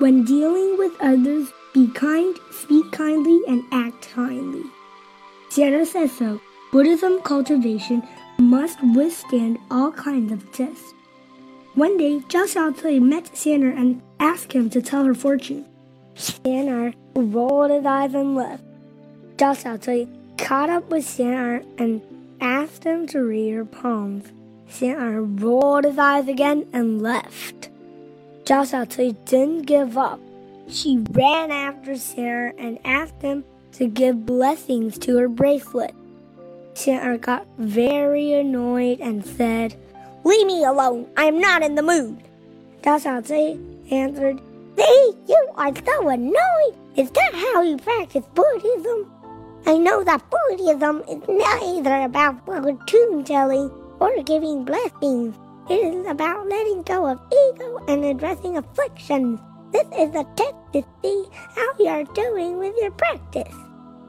When dealing with others, be kind, speak kindly, and act kindly. Santa says so. Buddhism cultivation must withstand all kinds of tests. One day, Zhao met Santa and asked him to tell her fortune. Santa rolled his eyes and left. Zhao caught up with Santa and asked him to read her palms. Santa rolled his eyes again and left. Xiaocui didn't give up. She ran after Santa and asked him to give blessings to her bracelet. Santa got very annoyed and said, Leave me alone. I am not in the mood. Xiaocui answered, See, you are so annoyed. Is that how you practice Buddhism? I know that Buddhism is neither about fortune telling or giving blessings. It is about letting go of ego and addressing afflictions. This is a test to see how you are doing with your practice.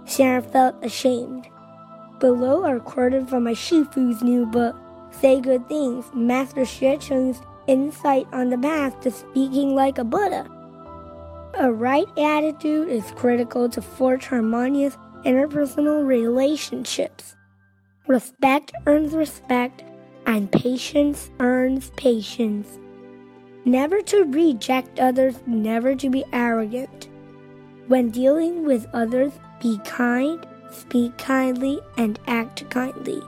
Santa felt ashamed. Below are quoted from my Shifu's new book, Say Good Things, Master Cheng's insight on the path to speaking like a Buddha. A right attitude is critical to forge harmonious interpersonal relationships. Respect earns respect, and patience earns patience. Never to reject others, never to be arrogant. When dealing with others, be kind, speak kindly, and act kindly.